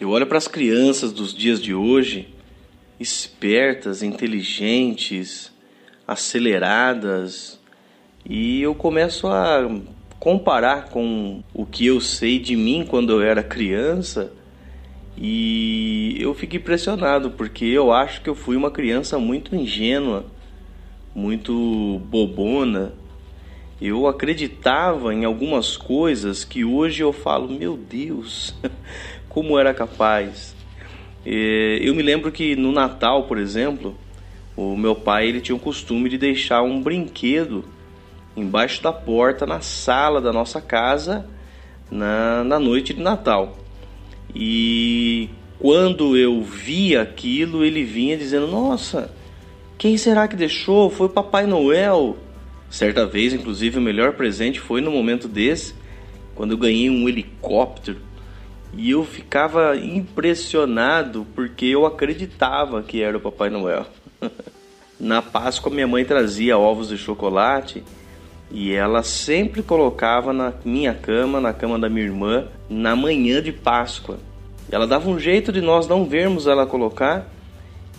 Eu olho para as crianças dos dias de hoje, espertas, inteligentes, aceleradas, e eu começo a comparar com o que eu sei de mim quando eu era criança e eu fico impressionado porque eu acho que eu fui uma criança muito ingênua, muito bobona. Eu acreditava em algumas coisas que hoje eu falo, meu Deus, como era capaz. Eu me lembro que no Natal, por exemplo, o meu pai ele tinha o costume de deixar um brinquedo embaixo da porta na sala da nossa casa na, na noite de Natal. E quando eu via aquilo, ele vinha dizendo: Nossa, quem será que deixou? Foi o Papai Noel. Certa vez, inclusive, o melhor presente foi no momento desse, quando eu ganhei um helicóptero. E eu ficava impressionado porque eu acreditava que era o Papai Noel. Na Páscoa, minha mãe trazia ovos de chocolate e ela sempre colocava na minha cama, na cama da minha irmã, na manhã de Páscoa. Ela dava um jeito de nós não vermos ela colocar,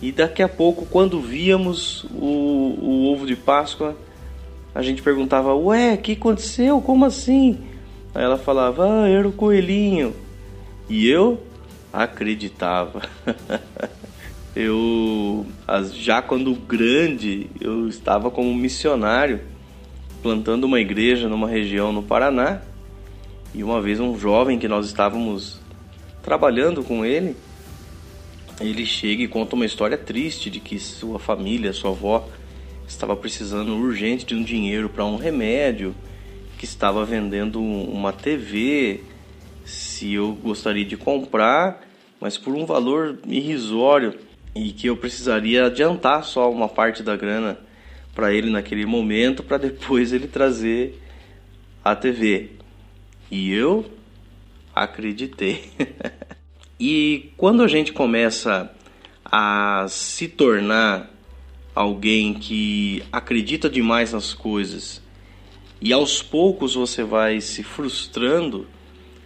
e daqui a pouco, quando víamos o, o ovo de Páscoa, a gente perguntava: Ué, o que aconteceu? Como assim? Aí ela falava: Ah, era o coelhinho. E eu acreditava. eu, já quando grande, eu estava como missionário plantando uma igreja numa região no Paraná. E uma vez um jovem que nós estávamos trabalhando com ele, ele chega e conta uma história triste de que sua família, sua avó, estava precisando urgente de um dinheiro para um remédio, que estava vendendo uma TV, se eu gostaria de comprar, mas por um valor irrisório e que eu precisaria adiantar só uma parte da grana para ele naquele momento, para depois ele trazer a TV. E eu acreditei. e quando a gente começa a se tornar alguém que acredita demais nas coisas e aos poucos você vai se frustrando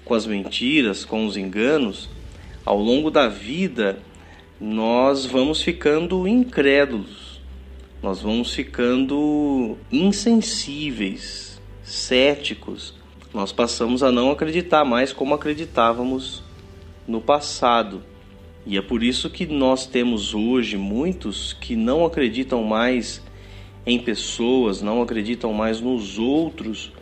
com as mentiras, com os enganos, ao longo da vida nós vamos ficando incrédulos nós vamos ficando insensíveis, céticos. Nós passamos a não acreditar mais como acreditávamos no passado. E é por isso que nós temos hoje muitos que não acreditam mais em pessoas, não acreditam mais nos outros,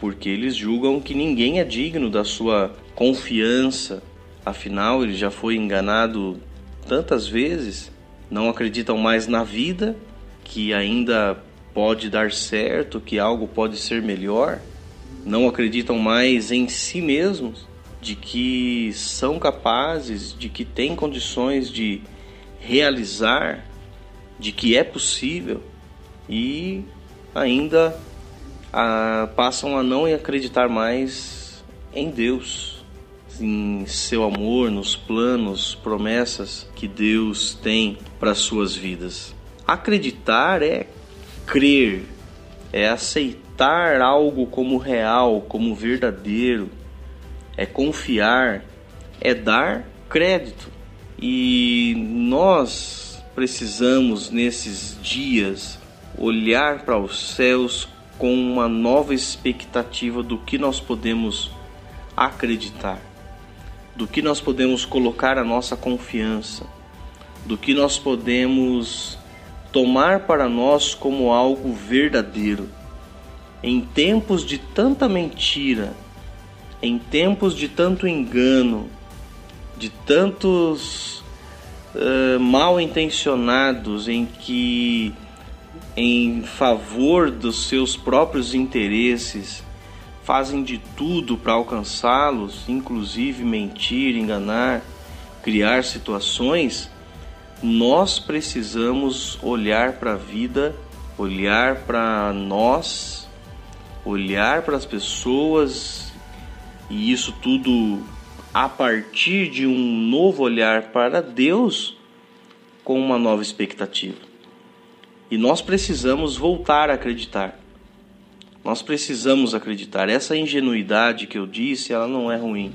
porque eles julgam que ninguém é digno da sua confiança. Afinal, ele já foi enganado tantas vezes não acreditam mais na vida, que ainda pode dar certo, que algo pode ser melhor, não acreditam mais em si mesmos, de que são capazes, de que têm condições de realizar, de que é possível e ainda ah, passam a não acreditar mais em Deus em seu amor, nos planos, promessas que Deus tem para suas vidas. Acreditar é crer, é aceitar algo como real, como verdadeiro, é confiar, é dar crédito. E nós precisamos nesses dias olhar para os céus com uma nova expectativa do que nós podemos acreditar do que nós podemos colocar a nossa confiança, do que nós podemos tomar para nós como algo verdadeiro. Em tempos de tanta mentira, em tempos de tanto engano, de tantos uh, mal intencionados em que, em favor dos seus próprios interesses, fazem de tudo para alcançá-los, inclusive mentir, enganar, criar situações, nós precisamos olhar para a vida, olhar para nós, olhar para as pessoas e isso tudo a partir de um novo olhar para Deus com uma nova expectativa. E nós precisamos voltar a acreditar. Nós precisamos acreditar. Essa ingenuidade que eu disse, ela não é ruim.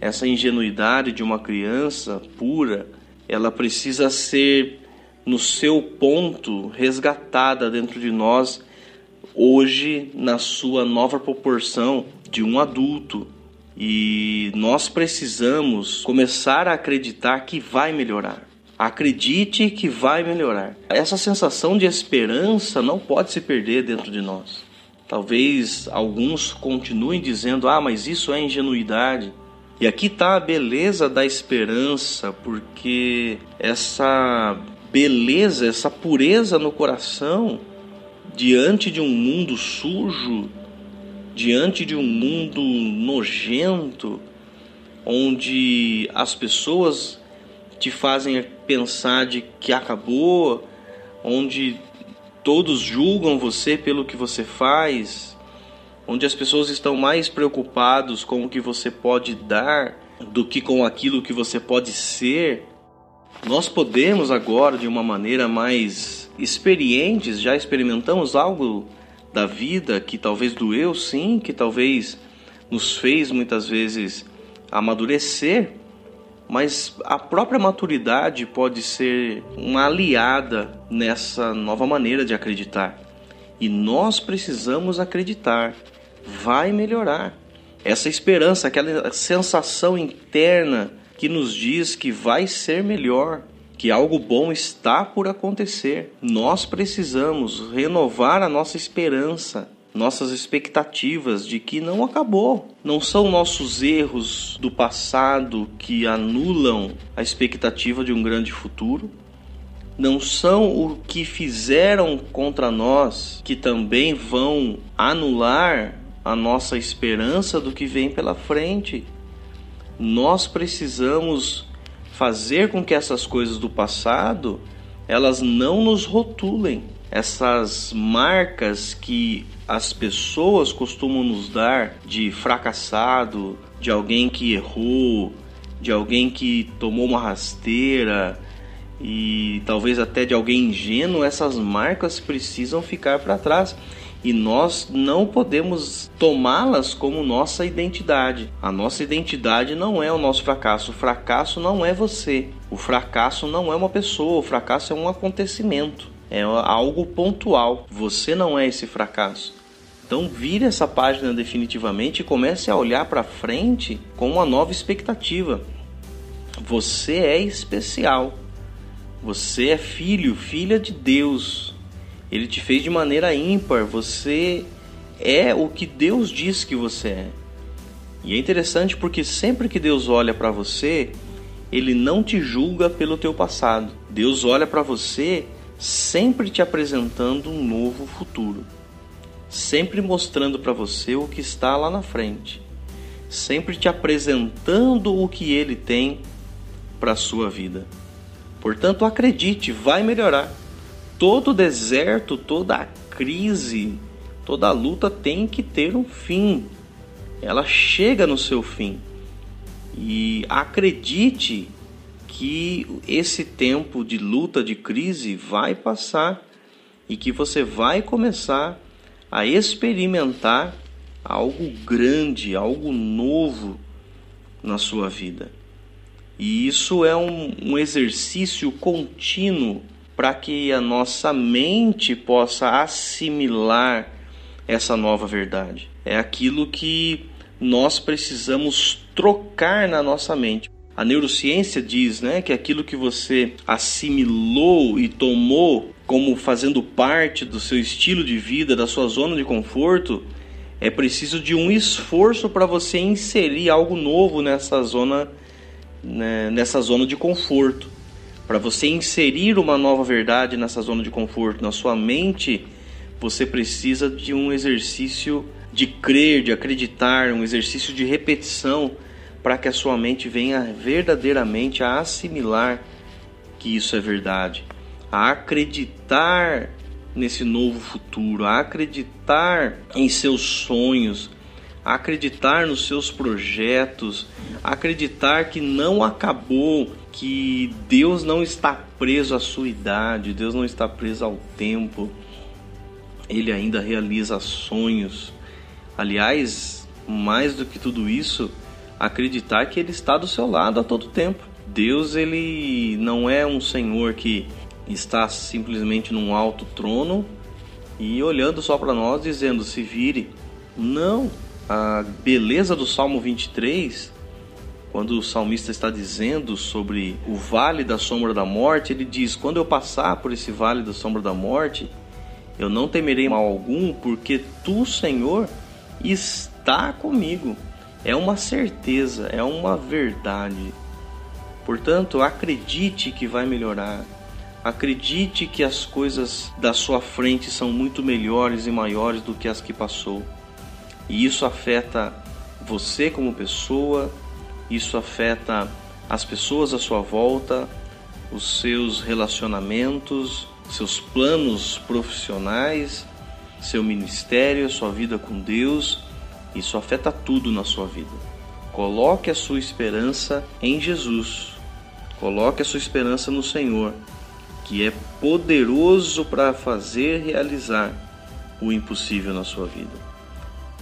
essa ingenuidade de uma criança pura, ela precisa ser no seu ponto resgatada dentro de nós hoje na sua nova proporção de um adulto. E nós precisamos começar a acreditar que vai melhorar. Acredite que vai melhorar. Essa sensação de esperança não pode se perder dentro de nós. Talvez alguns continuem dizendo: ah, mas isso é ingenuidade. E aqui está a beleza da esperança, porque essa beleza, essa pureza no coração, diante de um mundo sujo, diante de um mundo nojento, onde as pessoas te fazem pensar de que acabou, onde todos julgam você pelo que você faz, onde as pessoas estão mais preocupados com o que você pode dar do que com aquilo que você pode ser. Nós podemos agora, de uma maneira mais experientes, já experimentamos algo da vida que talvez doeu, sim, que talvez nos fez muitas vezes amadurecer, mas a própria maturidade pode ser uma aliada nessa nova maneira de acreditar. E nós precisamos acreditar, vai melhorar. Essa esperança, aquela sensação interna que nos diz que vai ser melhor, que algo bom está por acontecer. Nós precisamos renovar a nossa esperança nossas expectativas de que não acabou. Não são nossos erros do passado que anulam a expectativa de um grande futuro. Não são o que fizeram contra nós que também vão anular a nossa esperança do que vem pela frente. Nós precisamos fazer com que essas coisas do passado elas não nos rotulem. Essas marcas que as pessoas costumam nos dar de fracassado, de alguém que errou, de alguém que tomou uma rasteira e talvez até de alguém ingênuo, essas marcas precisam ficar para trás e nós não podemos tomá-las como nossa identidade. A nossa identidade não é o nosso fracasso, o fracasso não é você, o fracasso não é uma pessoa, o fracasso é um acontecimento. É algo pontual. Você não é esse fracasso. Então vire essa página definitivamente e comece a olhar para frente com uma nova expectativa. Você é especial. Você é filho, filha de Deus. Ele te fez de maneira ímpar. Você é o que Deus diz que você é. E é interessante porque sempre que Deus olha para você, ele não te julga pelo teu passado. Deus olha para você sempre te apresentando um novo futuro sempre mostrando para você o que está lá na frente, sempre te apresentando o que ele tem para a sua vida. Portanto, acredite, vai melhorar. Todo deserto, toda crise, toda luta tem que ter um fim. Ela chega no seu fim. E acredite que esse tempo de luta, de crise vai passar e que você vai começar a experimentar algo grande, algo novo na sua vida. E isso é um, um exercício contínuo para que a nossa mente possa assimilar essa nova verdade. É aquilo que nós precisamos trocar na nossa mente. A neurociência diz né, que aquilo que você assimilou e tomou como fazendo parte do seu estilo de vida, da sua zona de conforto, é preciso de um esforço para você inserir algo novo nessa zona, né, nessa zona de conforto. Para você inserir uma nova verdade nessa zona de conforto, na sua mente, você precisa de um exercício de crer, de acreditar, um exercício de repetição para que a sua mente venha verdadeiramente a assimilar que isso é verdade a acreditar nesse novo futuro, a acreditar em seus sonhos, a acreditar nos seus projetos, a acreditar que não acabou, que Deus não está preso à sua idade, Deus não está preso ao tempo. Ele ainda realiza sonhos. Aliás, mais do que tudo isso, acreditar que ele está do seu lado a todo tempo. Deus ele não é um Senhor que está simplesmente num alto trono e olhando só para nós dizendo se vire. Não, a beleza do Salmo 23, quando o salmista está dizendo sobre o vale da sombra da morte, ele diz: "Quando eu passar por esse vale da sombra da morte, eu não temerei mal algum, porque tu, Senhor, está comigo." É uma certeza, é uma verdade. Portanto, acredite que vai melhorar. Acredite que as coisas da sua frente são muito melhores e maiores do que as que passou. E isso afeta você como pessoa, isso afeta as pessoas à sua volta, os seus relacionamentos, seus planos profissionais, seu ministério, sua vida com Deus. Isso afeta tudo na sua vida. Coloque a sua esperança em Jesus. Coloque a sua esperança no Senhor, que é poderoso para fazer realizar o impossível na sua vida.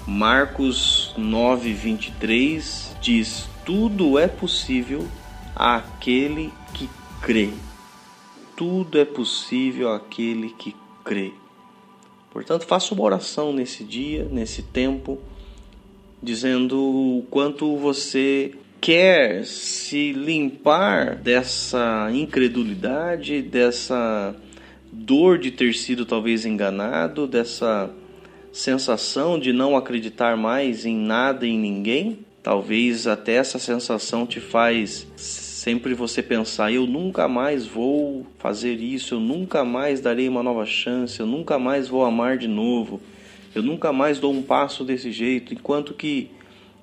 Marcos 9:23 diz: Tudo é possível àquele que crê. Tudo é possível àquele que crê. Portanto, faça uma oração nesse dia, nesse tempo, dizendo o quanto você quer se limpar dessa incredulidade, dessa dor de ter sido talvez enganado, dessa sensação de não acreditar mais em nada e em ninguém. Talvez até essa sensação te faz sempre você pensar: eu nunca mais vou fazer isso, eu nunca mais darei uma nova chance, eu nunca mais vou amar de novo, eu nunca mais dou um passo desse jeito, enquanto que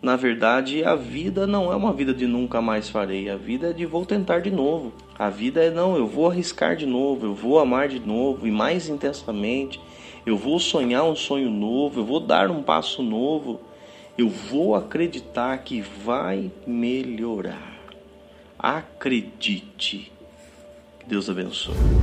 na verdade, a vida não é uma vida de nunca mais farei, a vida é de vou tentar de novo. A vida é não, eu vou arriscar de novo, eu vou amar de novo e mais intensamente. Eu vou sonhar um sonho novo, eu vou dar um passo novo. Eu vou acreditar que vai melhorar. Acredite. Deus abençoe.